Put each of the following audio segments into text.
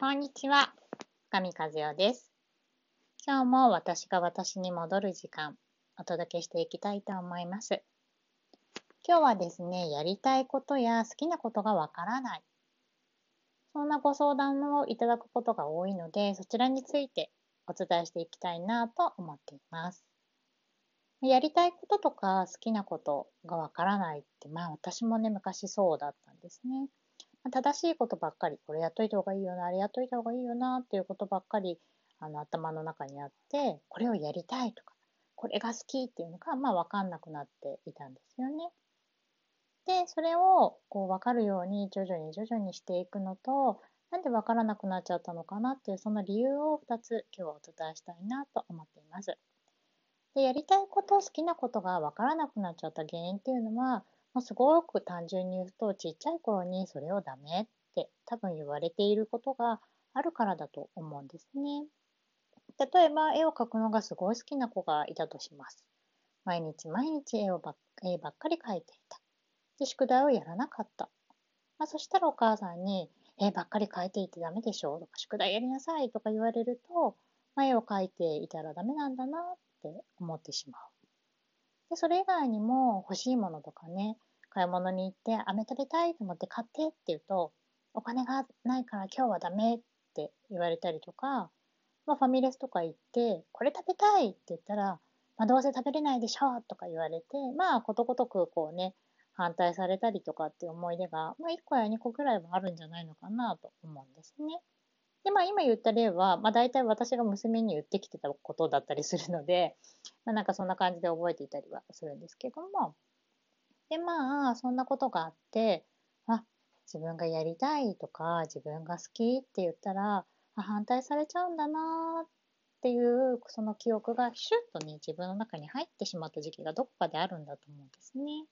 こんにちは、神和代です。今日も私が私に戻る時間、お届けしていきたいと思います。今日はですね、やりたいことや好きなことがわからない。そんなご相談をいただくことが多いので、そちらについてお伝えしていきたいなと思っています。やりたいこととか好きなことがわからないって、まあ私もね、昔そうだったんですね。正しいことばっかり、これやっといた方がいいよな、あれやっといた方がいいよなっていうことばっかりあの頭の中にあって、これをやりたいとか、これが好きっていうのが、まあ分かんなくなっていたんですよね。で、それをこう分かるように徐々に徐々にしていくのと、なんで分からなくなっちゃったのかなっていう、その理由を2つ今日はお伝えしたいなと思っています。で、やりたいこと、好きなことが分からなくなっちゃった原因っていうのは、もうすごく単純に言うと、ちっちゃい頃にそれをダメって多分言われていることがあるからだと思うんですね。例えば、絵を描くのがすごい好きな子がいたとします。毎日毎日絵をばっ絵ばっかり描いていた。で、宿題をやらなかった。まあ、そしたらお母さんに、絵ばっかり描いていてダメでしょうとか、宿題やりなさいとか言われると、まあ、絵を描いていたらダメなんだなって思ってしまう。で、それ以外にも欲しいものとかね、買い物に行って、飴食べたいと思って買ってって言うと、お金がないから今日はダメって言われたりとか、まあ、ファミレスとか行って、これ食べたいって言ったら、まあ、どうせ食べれないでしょとか言われて、まあ、ことごとくこうね、反対されたりとかっていう思い出が、まあ、1個や2個ぐらいはあるんじゃないのかなと思うんですね。で、まあ、今言った例は、まあ、大体私が娘に言ってきてたことだったりするので、まあ、なんかそんな感じで覚えていたりはするんですけども、で、まあ、そんなことがあって、あ、自分がやりたいとか、自分が好きって言ったら、あ反対されちゃうんだなっていう、その記憶がシュッとね、自分の中に入ってしまった時期がどこかであるんだと思うんですね。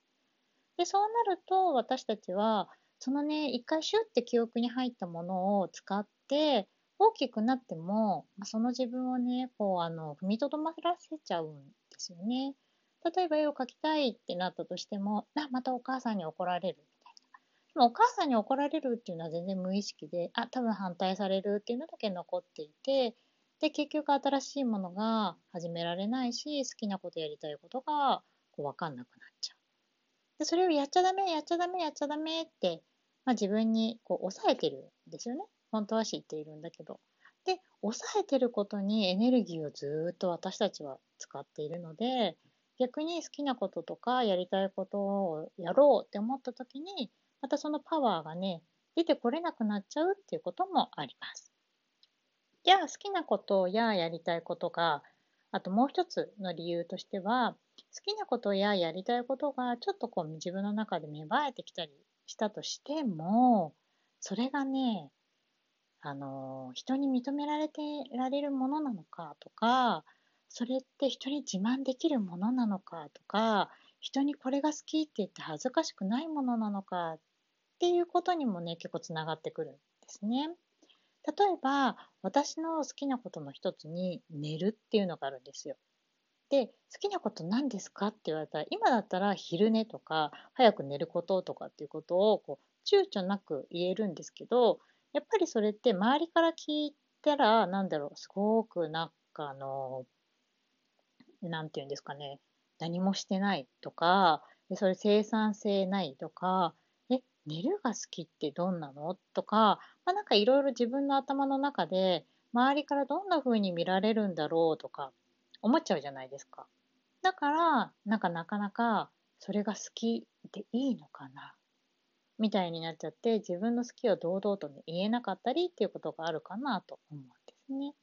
で、そうなると、私たちは、そのね、一回シュッて記憶に入ったものを使って、大きくなっても、その自分をね、こう、あの、踏みとどまらせちゃうんですよね。例えば絵を描きたいってなったとしても、あ、またお母さんに怒られるみたいな。でもお母さんに怒られるっていうのは全然無意識で、あ、多分反対されるっていうのだけ残っていて、で、結局新しいものが始められないし、好きなことやりたいことがこう分かんなくなっちゃう。で、それをやっちゃダメ、やっちゃダメ、やっちゃダメって、まあ、自分にこう抑えてるんですよね。本当は知っているんだけど。で、抑えてることにエネルギーをずっと私たちは使っているので、逆に好きなこととかやりたいことをやろうって思った時に、またそのパワーがね、出てこれなくなっちゃうっていうこともあります。じゃあ好きなことややりたいことが、あともう一つの理由としては、好きなことややりたいことがちょっとこう自分の中で芽生えてきたりしたとしても、それがね、あの、人に認められてられるものなのかとか、それって人に自慢できるものなのか？とか、人にこれが好きって言って恥ずかしくないものなのか？っていうことにもね、結構つながってくるんですね。例えば、私の好きなことの一つに寝るっていうのがあるんですよ。で、好きなこと何ですか？って言われたら、今だったら昼寝とか、早く寝ることとかっていうことをこう躊躇なく言えるんですけど、やっぱりそれって周りから聞いたら、なんだろう、すごくなんかあの、なんていうんですかね、何もしてないとか、それ生産性ないとか、え、寝るが好きってどんなのとか、まあ、なんかいろいろ自分の頭の中で、周りからどんな風に見られるんだろうとか、思っちゃうじゃないですか。だから、なんかなかなか、それが好きでいいのかなみたいになっちゃって、自分の好きを堂々と、ね、言えなかったりっていうことがあるかなと思うんですね。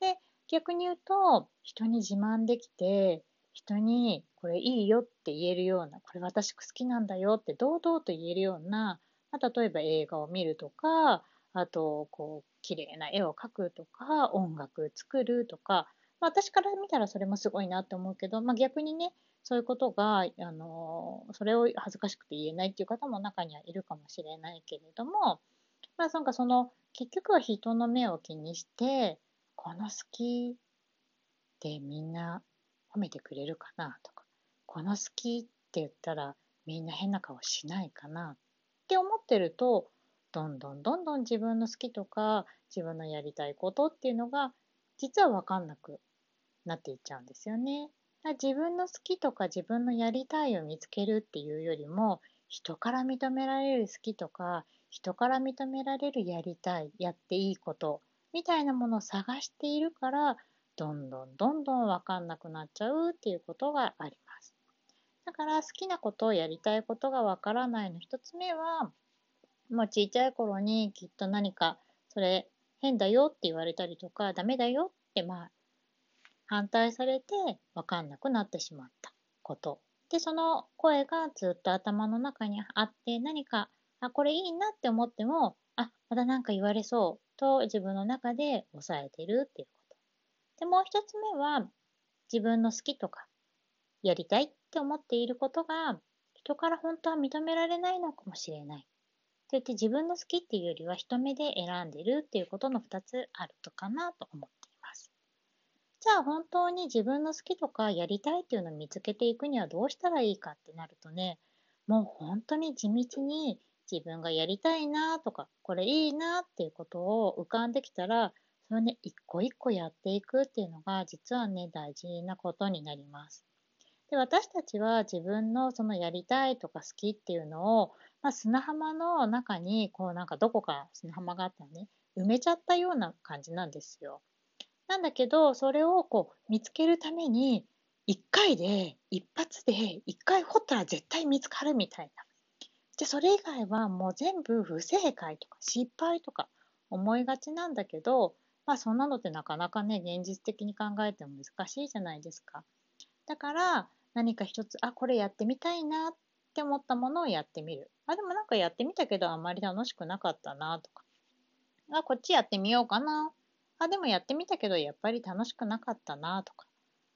で、逆に言うと、人に自慢できて、人にこれいいよって言えるような、これ私好きなんだよって堂々と言えるような、ま、例えば映画を見るとか、あと、こう、綺麗な絵を描くとか、音楽作るとか、まあ、私から見たらそれもすごいなって思うけど、まあ、逆にね、そういうことが、あの、それを恥ずかしくて言えないっていう方も中にはいるかもしれないけれども、まあ、なんかその、結局は人の目を気にして、この好きってみんな褒めてくれるかなとか、この好きって言ったらみんな変な顔しないかなって思ってると、どんどんどんどん自分の好きとか自分のやりたいことっていうのが実は分かんなくなっていっちゃうんですよね。自分の好きとか自分のやりたいを見つけるっていうよりも人から認められる好きとか人から認められるやりたいやっていいことみたいなものを探しているからどんどんどんどん分かんなくなっちゃうっていうことがあります。だから好きなことをやりたいことが分からないの一つ目はもうちっちゃい頃にきっと何かそれ変だよって言われたりとかダメだよってまあ反対されて分かんなくなってしまったこと。で、その声がずっと頭の中にあって何か、あ、これいいなって思っても、あ、また何か言われそうと自分の中で抑えてるっていうこと。で、もう一つ目は自分の好きとかやりたいって思っていることが人から本当は認められないのかもしれない。といって自分の好きっていうよりは人目で選んでるっていうことの2つあるとかなと思っていますじゃあ本当に自分の好きとかやりたいっていうのを見つけていくにはどうしたらいいかってなるとね、もう本当に地道に自分がやりたいなとか、これいいなっていうことを浮かんできたら、それをね、一個一個やっていくっていうのが実はね、大事なことになります。で私たちは自分のそのやりたいとか好きっていうのを、まあ、砂浜の中にこうなんかどこか砂浜があったらね埋めちゃったような感じなんですよ。なんだけど、それをこう見つけるために、一回で、一発で、一回掘ったら絶対見つかるみたいな。で、それ以外はもう全部不正解とか失敗とか思いがちなんだけど、まあそんなのってなかなかね、現実的に考えても難しいじゃないですか。だから何か一つ、あ、これやってみたいなって思ったものをやってみる。あ、でもなんかやってみたけどあんまり楽しくなかったなとか。あ、こっちやってみようかなあ、でもやってみたけどやっぱり楽しくなかったなとか、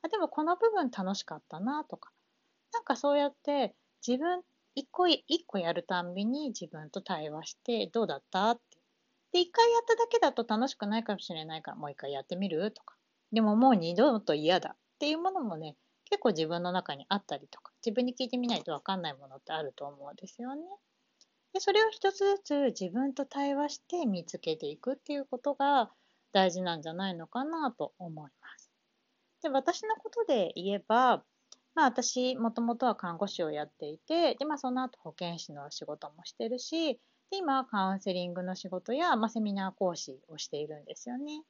あ、でもこの部分楽しかったなとか、なんかそうやって自分一個一個やるたんびに自分と対話してどうだったって。で、一回やっただけだと楽しくないかもしれないからもう一回やってみるとか。でももう二度と嫌だっていうものもね、結構自分の中にあったりとか、自分に聞いてみないとわかんないものってあると思うんですよね。で、それを一つずつ自分と対話して見つけていくっていうことが、大事なんじゃないのかなと思います。で、私のことで言えば、まあ私、もともとは看護師をやっていて、で、まあその後保健師の仕事もしてるし、で、今はカウンセリングの仕事や、まあ、セミナー講師をしているんですよね。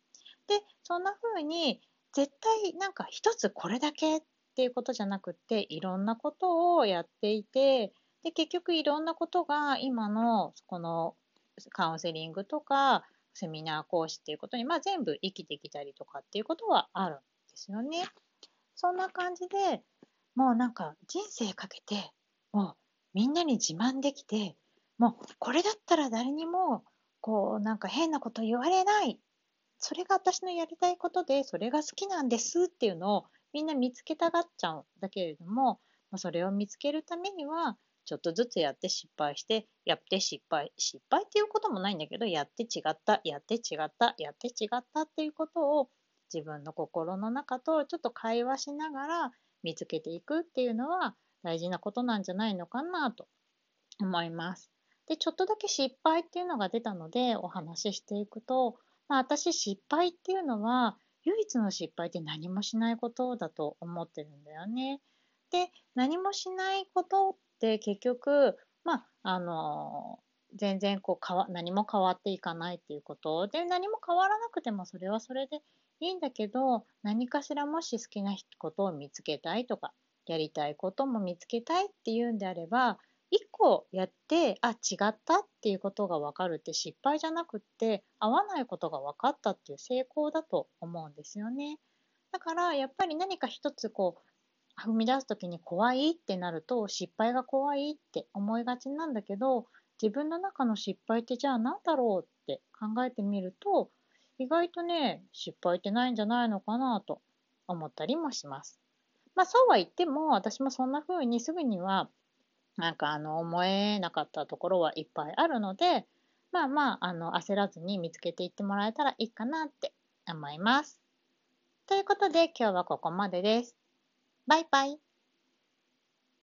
で、そんな風に、絶対なんか一つこれだけっていうことじゃなくて、いろんなことをやっていて、で、結局いろんなことが今のこのカウンセリングとか、セミナー講師っていうことに、まあ、全部生きてきたりとかっていうことはあるんですよね。そんな感じでもうなんか人生かけてもうみんなに自慢できてもうこれだったら誰にもこうなんか変なこと言われない。それが私のやりたいことでそれが好きなんですっていうのをみんな見つけたがっちゃうんだけれどもそれを見つけるためにはちょっとずつやって失敗して、やって失敗、失敗っていうこともないんだけど、やって違った、やって違った、やって違ったっていうことを自分の心の中とちょっと会話しながら見つけていくっていうのは大事なことなんじゃないのかなと思います。で、ちょっとだけ失敗っていうのが出たのでお話ししていくと、まあ、私失敗っていうのは唯一の失敗って何もしないことだと思ってるんだよね。で、何もしないことって結局、まあ、あの、全然こう変わ何も変わっていかないっていうことで何も変わらなくてもそれはそれでいいんだけど何かしらもし好きなことを見つけたいとかやりたいことも見つけたいっていうんであれば一個やってあ違ったっていうことが分かるって失敗じゃなくって合わないことが分かったっていう成功だと思うんですよね。だからやっぱり何か一つこう踏み出す時に怖いってなると失敗が怖いって思いがちなんだけど自分の中の失敗ってじゃあ何だろうって考えてみると意外とね失敗ってないんじゃないのかなと思ったりもします。まあそうは言っても私もそんな風にすぐにはなんかあの思えなかったところはいっぱいあるのでまあまああの焦らずに見つけていってもらえたらいいかなって思います。ということで今日はここまでです。バイバイ。